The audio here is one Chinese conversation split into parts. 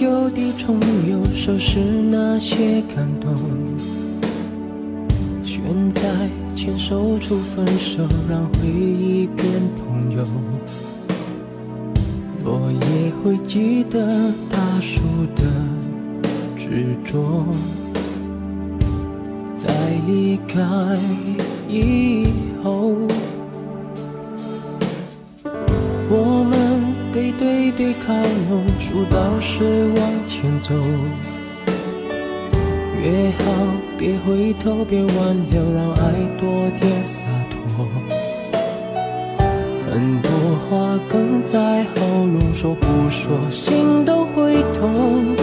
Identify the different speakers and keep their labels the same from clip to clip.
Speaker 1: 旧地重游，收拾那些感动。选在牵手处分手，让回忆变朋友。我也会记得他说的执着，在离开以后，我们背对背靠拢，数到十往前走。约好别回头，别挽留，让爱多点洒脱。很多话哽在喉咙，说不说心都会痛。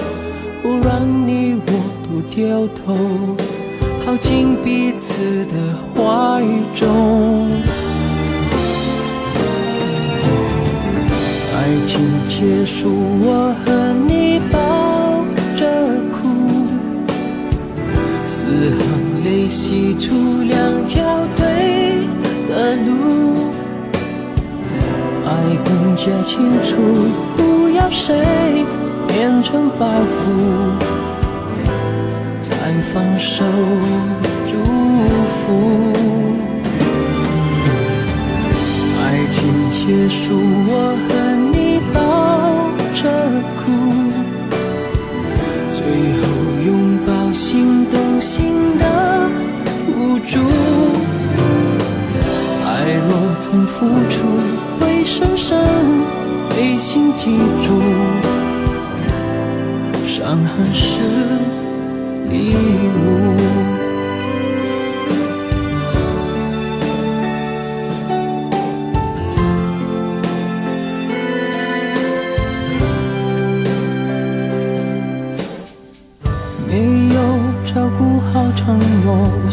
Speaker 1: 忽然你我都掉头，跑进彼此的怀中。爱情结束，我和你抱着哭，四行泪洗出两条对的路。爱更加清楚，不要谁变成包袱，再放手祝福。爱情结束，我和着哭，最后拥抱心动心的无助。爱若曾付出。会深深被心记住，伤痕是礼物。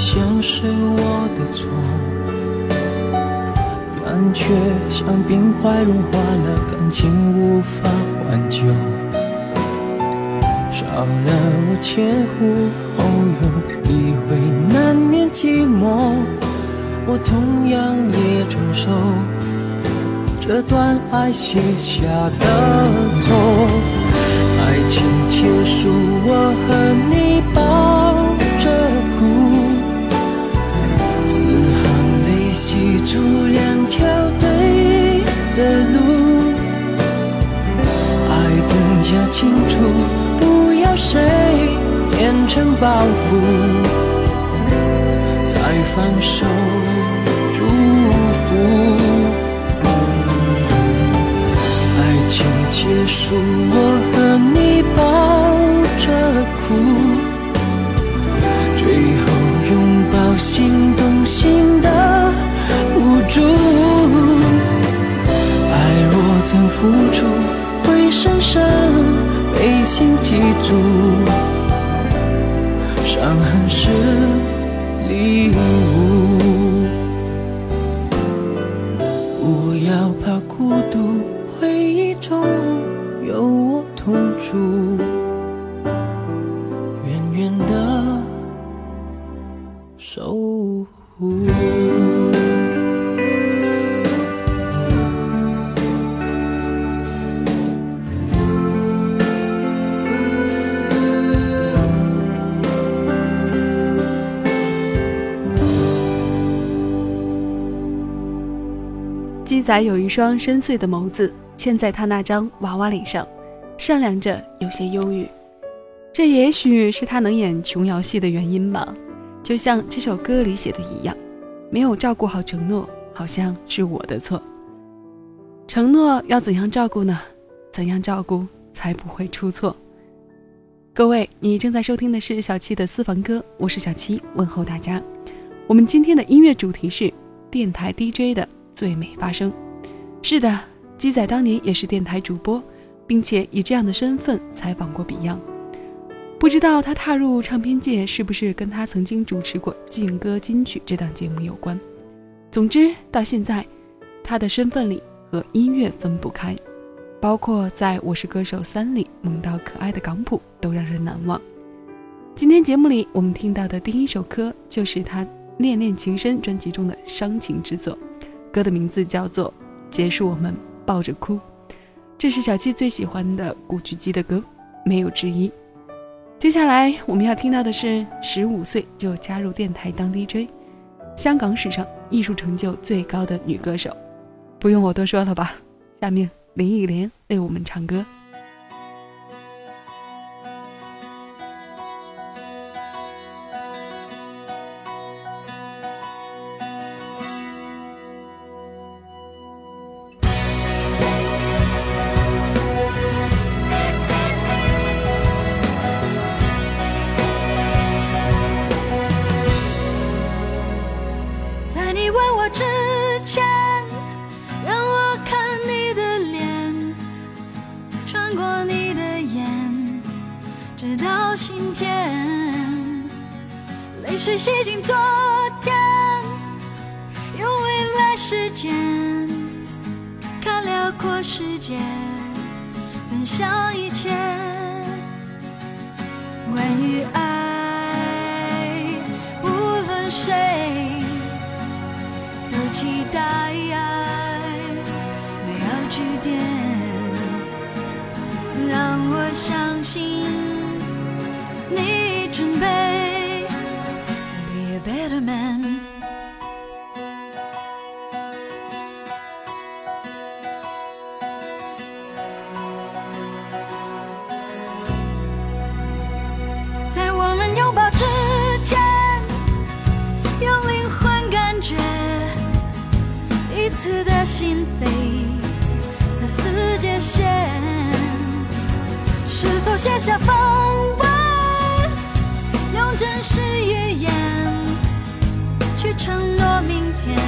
Speaker 1: 像，是我的错。感觉像冰块融化了，感情无法挽救。少了我前呼后拥，你会难免寂寞。我同样也承受这段爱写下的错。爱情结束，我和你抱出两条对的路，爱更加清楚，不要谁变成包袱，再放手祝福。爱情结束，我和你抱着哭，住，爱若曾付出，会深深被心记住。伤痕是礼物，
Speaker 2: 仔有一双深邃的眸子，嵌在他那张娃娃脸上，善良着，有些忧郁。这也许是他能演琼瑶戏的原因吧。就像这首歌里写的一样，没有照顾好承诺，好像是我的错。承诺要怎样照顾呢？怎样照顾才不会出错？各位，你正在收听的是小七的私房歌，我是小七，问候大家。我们今天的音乐主题是电台 DJ 的。最美发声，是的，鸡仔当年也是电台主播，并且以这样的身份采访过 Beyond。不知道他踏入唱片界是不是跟他曾经主持过《劲歌金曲》这档节目有关。总之，到现在，他的身份里和音乐分不开，包括在我是歌手三里萌到可爱的港普都让人难忘。今天节目里我们听到的第一首歌就是他《恋恋情深》专辑中的伤情之作。歌的名字叫做《结束我们抱着哭》，这是小七最喜欢的古巨基的歌。没有之一。接下来我们要听到的是十五岁就加入电台当 DJ，香港史上艺术成就最高的女歌手，不用我多说了吧？下面林忆莲为我们唱歌。
Speaker 3: 水洗净昨天，用未来时间看辽阔世界，分享一切。关于爱，无论谁都期待美好句点，让我相信 better man. 在我们拥抱之前，用灵魂感觉彼此的心扉，这世界线，是否写下风纹？用真实语言。承诺明天，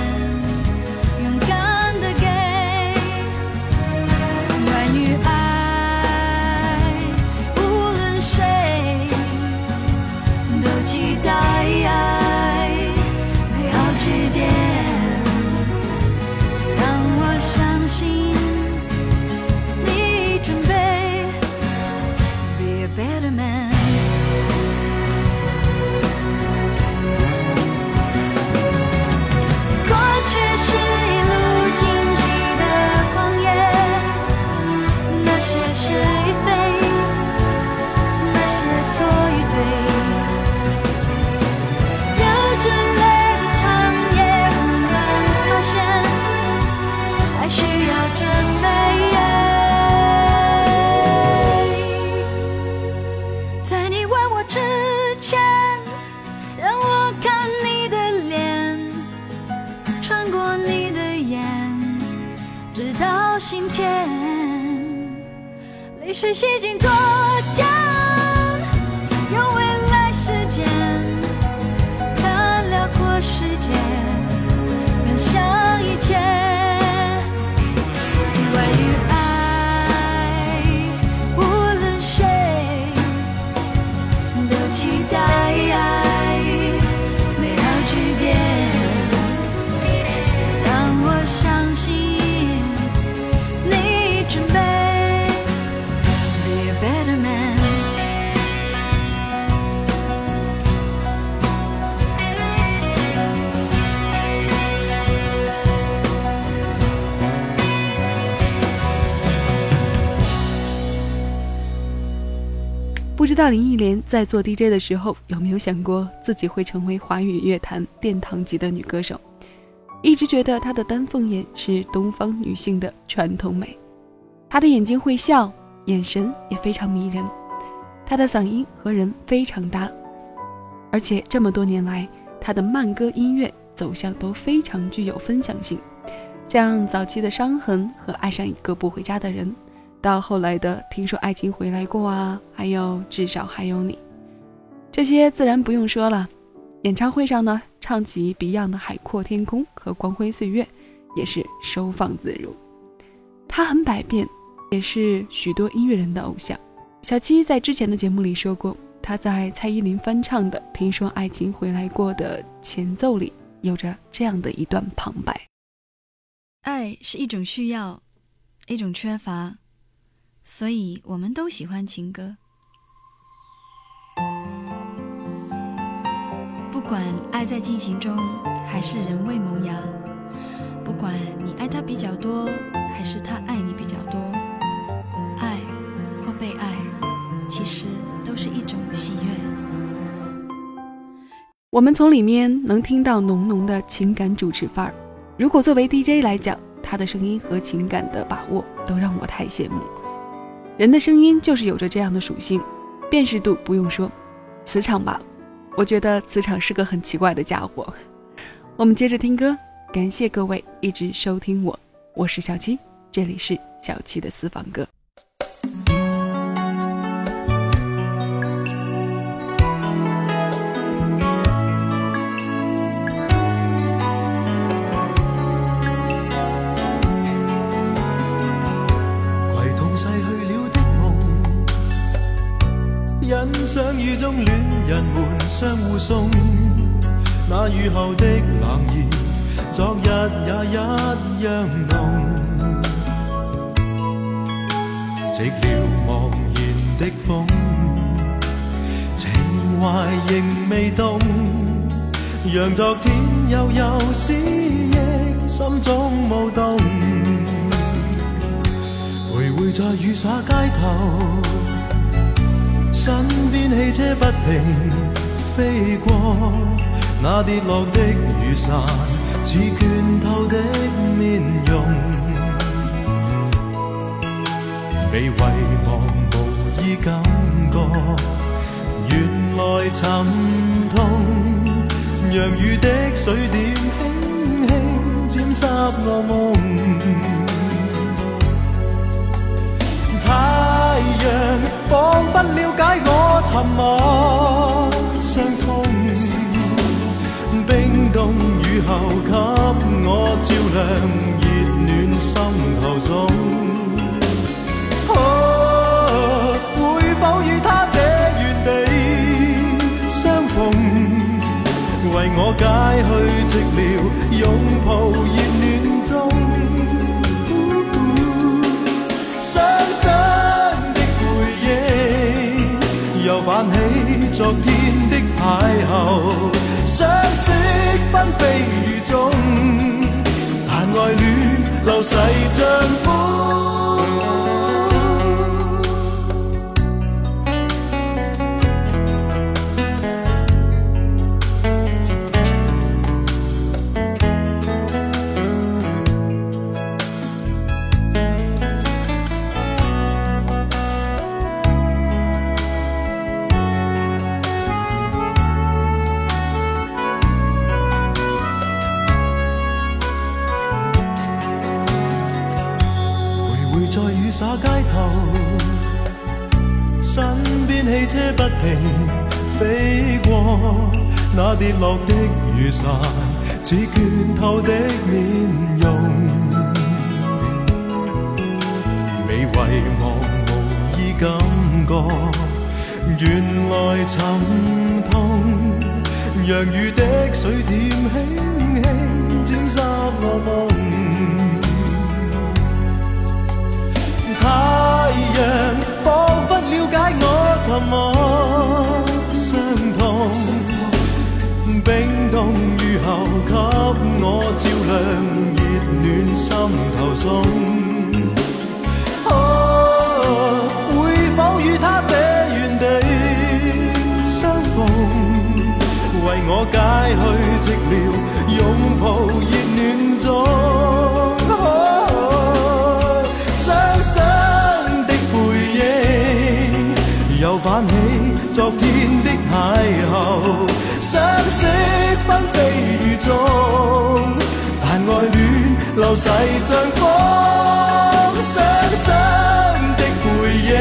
Speaker 3: 洗净
Speaker 2: 不知道林忆莲在做 DJ 的时候有没有想过自己会成为华语乐坛殿堂级的女歌手？一直觉得她的丹凤眼是东方女性的传统美，她的眼睛会笑，眼神也非常迷人，她的嗓音和人非常搭，而且这么多年来，她的慢歌音乐走向都非常具有分享性，像早期的《伤痕》和《爱上一个不回家的人》。到后来的听说爱情回来过啊，还有至少还有你，这些自然不用说了。演唱会上呢，唱起 Beyond 的《海阔天空》和《光辉岁月》，也是收放自如。他很百变，也是许多音乐人的偶像。小七在之前的节目里说过，他在蔡依林翻唱的《听说爱情回来过》的前奏里，有着这样的一段旁白：
Speaker 3: 爱是一种需要，一种缺乏。所以我们都喜欢情歌，不管爱在进行中还是仍未萌芽，不管你爱他比较多还是他爱你比较多，爱或被爱，其实都
Speaker 4: 是一种喜悦。
Speaker 2: 我们从里面能听到浓浓的情感主持范儿。如果作为 DJ 来讲，他的声音和情感的把握都让我太羡慕。人的声音就是有着这样的属性，辨识度不用说，磁场吧，我觉得磁场是个很奇怪的家伙。我们接着听歌，感谢各位一直收听我，我是小七，这里是小七的私房歌。
Speaker 5: 中恋人们相互送，那雨后的冷意，昨日也一样浓。寂寥茫然的风，情怀仍未冻，让昨天悠悠思忆心中舞动。徘徊在雨洒街头，身边汽车不停。飞过那跌落的雨伞，似倦透的面容，被遗忘无意感觉，原来沉痛，让雨的水点轻轻沾湿我梦。仿佛了解我沉默。伤痛，冰冻雨后给我照亮热暖心头中。啊，会否与他这原地相逢，为我解去寂寥，拥抱昨天的。邂逅，相识纷飞雨中，但爱恋流逝像风。那跌落的雨伞，似倦透的面容，未遗忘无意感觉，原来沉痛，让雨的水点轻轻沾湿我梦，太阳仿佛了解我。沉默，冰冻雨后给我照亮热暖心头中。啊，会否与他这原地相逢，为我解去寂寥，拥抱热暖中。泛起昨天的邂逅，相识纷飞雨中，但爱恋流逝像风，伤心的背影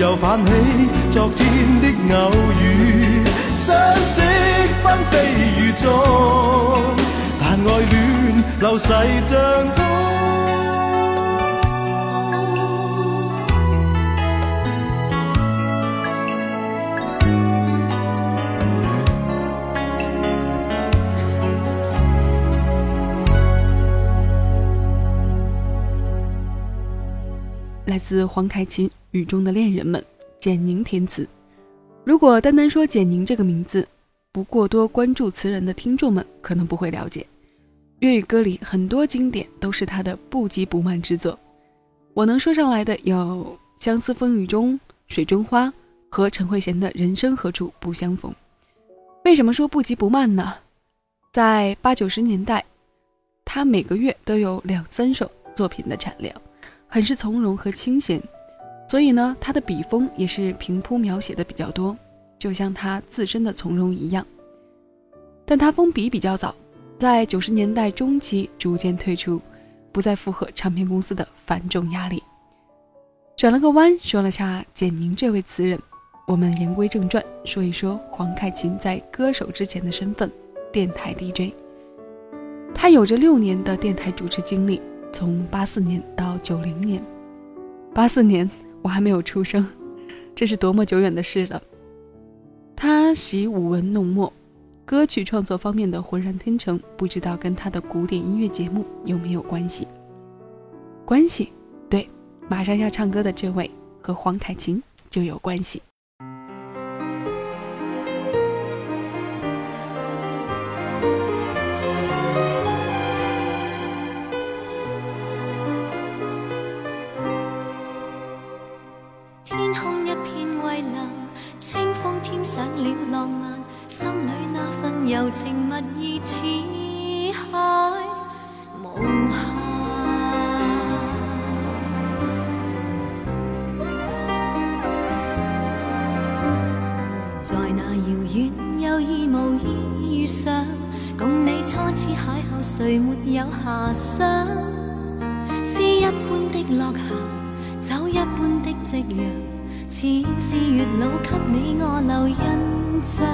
Speaker 5: 又泛起昨天的偶遇，相识纷飞雨中，但爱恋流逝像风。
Speaker 2: 自黄凯芹《雨中的恋人们》，简宁填词。如果单单说简宁这个名字，不过多关注词人的听众们可能不会了解。粤语歌里很多经典都是他的不急不慢之作。我能说上来的有《相思风雨中》《水中花》《和陈慧娴的人生何处不相逢。为什么说不急不慢呢？在八九十年代，他每个月都有两三首作品的产量，很是从容和清闲，所以呢，他的笔锋也是平铺描写的比较多，就像他自身的从容一样。但他封笔比较早，在九十年代中期逐渐退出，不再符合唱片公司的繁重压力。转了个弯，说了下简宁这位词人。我们言归正传，说一说黄凯芹在歌手之前的身份——电台 DJ。他有着六年的电台主持经历，从八四年到九零年。八四年我还没有出生，这是多么久远的事了。他习舞文弄墨。歌曲创作方面的浑然天成，不知道跟他的古典音乐节目有没有关系？关系，对，马上要唱歌的这位和黄凯芹就有关系。
Speaker 4: 遥远有意无意遇上，共你初次邂逅，谁没有遐想？诗一般的落霞，酒一般的夕阳，似是月老给你我留印象。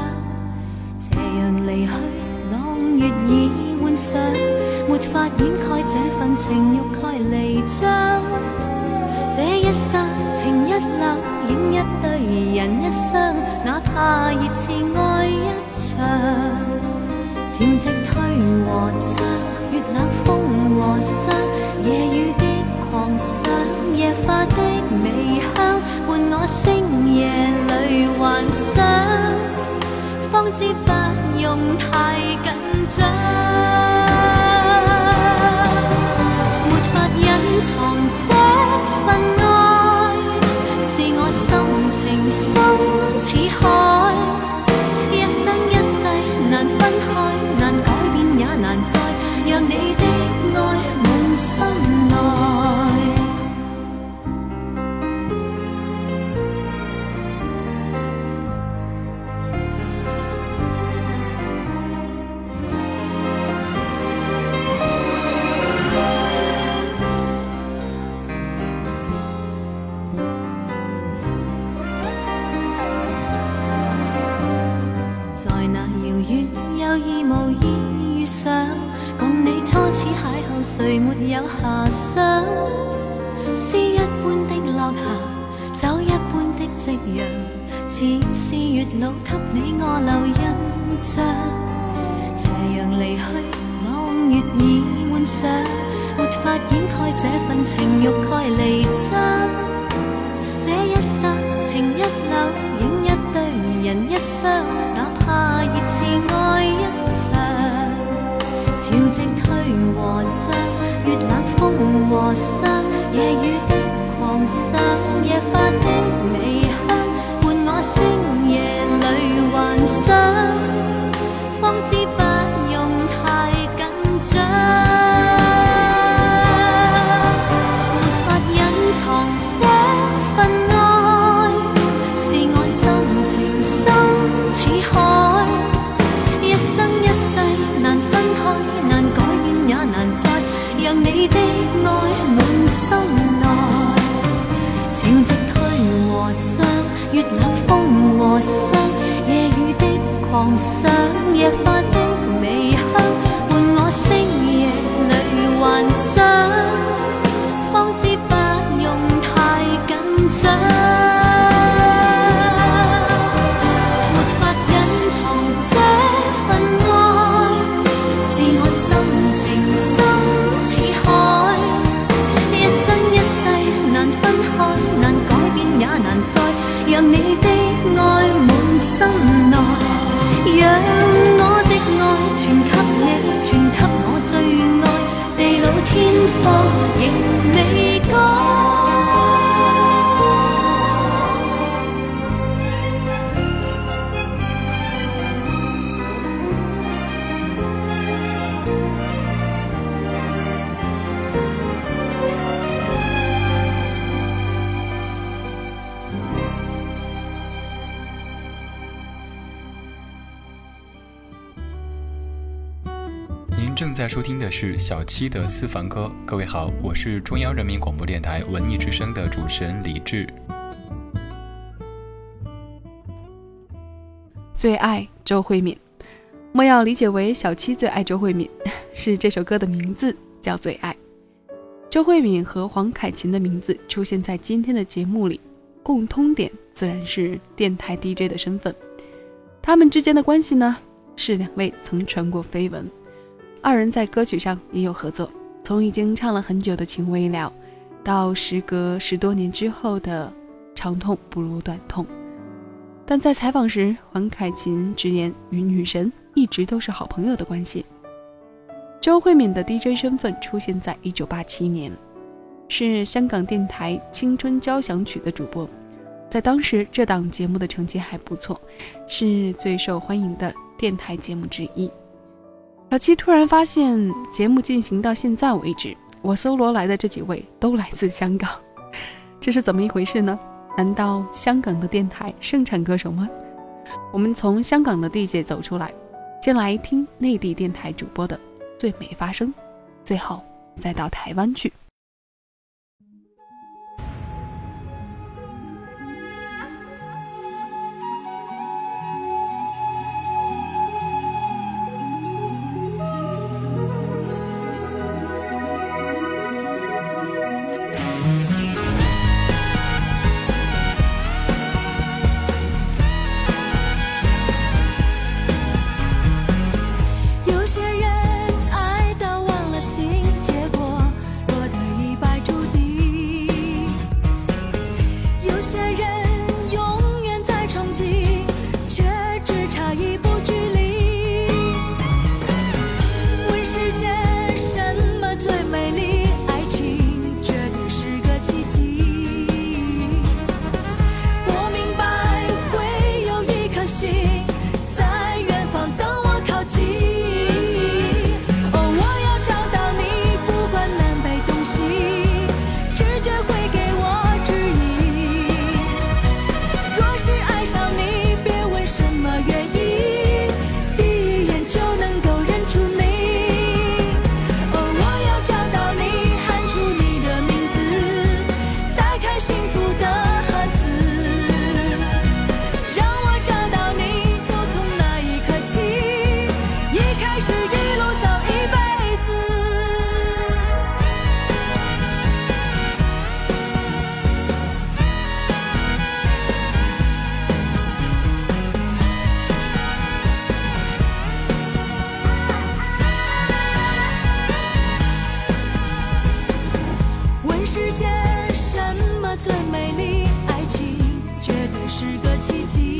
Speaker 4: 斜阳离去，朗月已换上，没法掩盖这份情欲盖弥彰。这一刹情一缕，影一对人一双，哪怕热炽爱一场。潮汐退和涨，月冷风和霜，夜雨的狂想，夜花的微香，伴我星夜里幻想。方知不用太紧张，没法隐藏这份人一双，哪怕热炽爱一场。潮汐退和涨，月冷风和霜，夜雨的狂想，夜花的微香，伴我星夜里幻想，和霜，夜雨的狂想，野花的微香，伴我星夜里幻想，方知不用太紧张。
Speaker 6: 收听的是小七的私房歌。各位好，我是中央人民广播电台文艺之声的主持人李志。
Speaker 2: 最爱周慧敏，莫要理解为小七最爱周慧敏，是这首歌的名字叫《最爱》。周慧敏和黄凯芹的名字出现在今天的节目里，共通点自然是电台 DJ 的身份。他们之间的关系呢，是两位曾传过绯闻。二人在歌曲上也有合作，从已经唱了很久的《情未了》，到时隔十多年之后的《长痛不如短痛》。但在采访时，黄凯芹直言与女神一直都是好朋友的关系。周慧敏的 DJ 身份出现在1987年，是香港电台《青春交响曲》的主播，在当时这档节目的成绩还不错，是最受欢迎的电台节目之一。小七突然发现，节目进行到现在为止，我搜罗来的这几位都来自香港，这是怎么一回事呢？难道香港的电台盛产歌手吗？我们从香港的地界走出来，先来听内地电台主播的最美发声，最后再到台湾去。
Speaker 4: 世界什么最美丽？爱情绝对是个奇迹。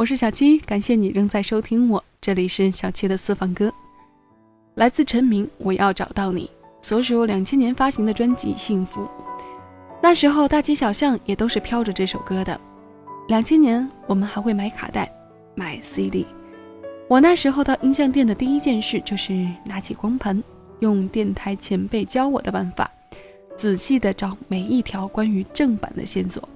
Speaker 2: 我是小七，感谢你仍在收听我，这里是小七的私房歌，来自陈明，我要找到你，所属两千年发行的专辑《幸福》，那时候大街小巷也都是飘着这首歌的。两千年，我们还会买卡带，买 CD。我那时候到音像店的第一件事就是拿起光盘，用电台前辈教我的办法，仔细的找每一条关于正版的线索。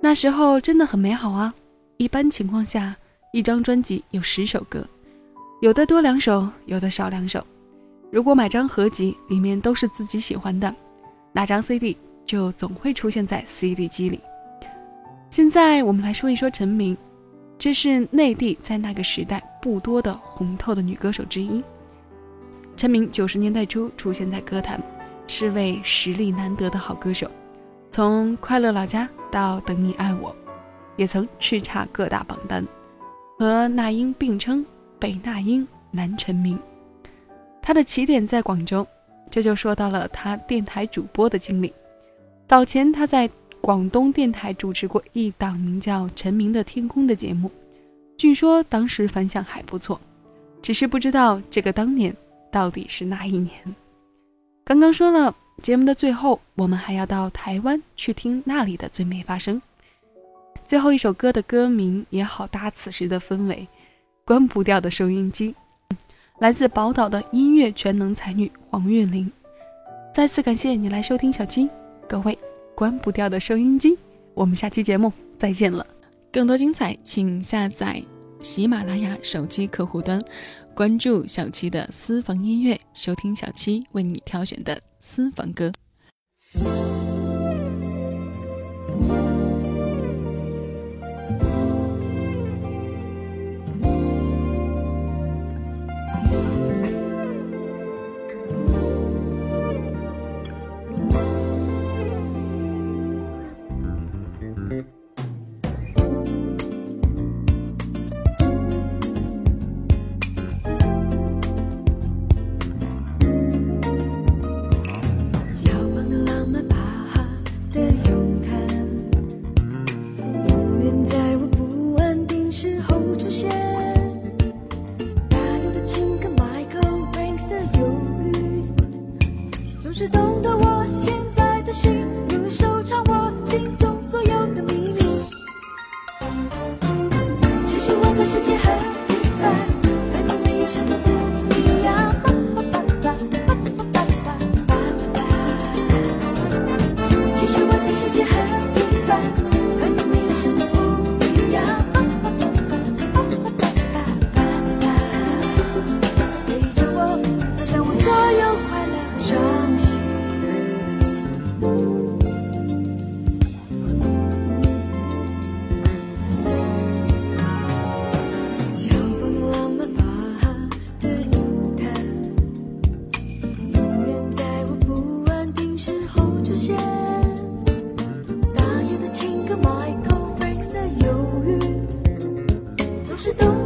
Speaker 2: 那时候真的很美好啊！一般情况下，一张专辑有十首歌，有的多两首，有的少两首。如果买张合集，里面都是自己喜欢的，那张 CD 就总会出现在 CD 机里。现在我们来说一说陈明，这是内地在那个时代不多的红透的女歌手之一。陈明九十年代初出现在歌坛，是位实力难得的好歌手，从《快乐老家》到《等你爱我》。也曾叱咤各大榜单，和那英并称北那英南陈明。他的起点在广州，这就说到了他电台主播的经历。早前他在广东电台主持过一档名叫《陈明的天空》的节目，据说当时反响还不错。只是不知道这个当年到底是哪一年。刚刚说了，节目的最后我们还要到台湾去听那里的最美发生。最后一首歌的歌名也好搭此时的氛围，关不掉的收音机，来自宝岛的音乐全能才女黄韵玲。再次感谢你来收听小七，各位关不掉的收音机，我们下期节目再见了。更多精彩，请下载喜马拉雅手机客户端，关注小七的私房音乐，收听小七为你挑选的私房歌。
Speaker 7: 是都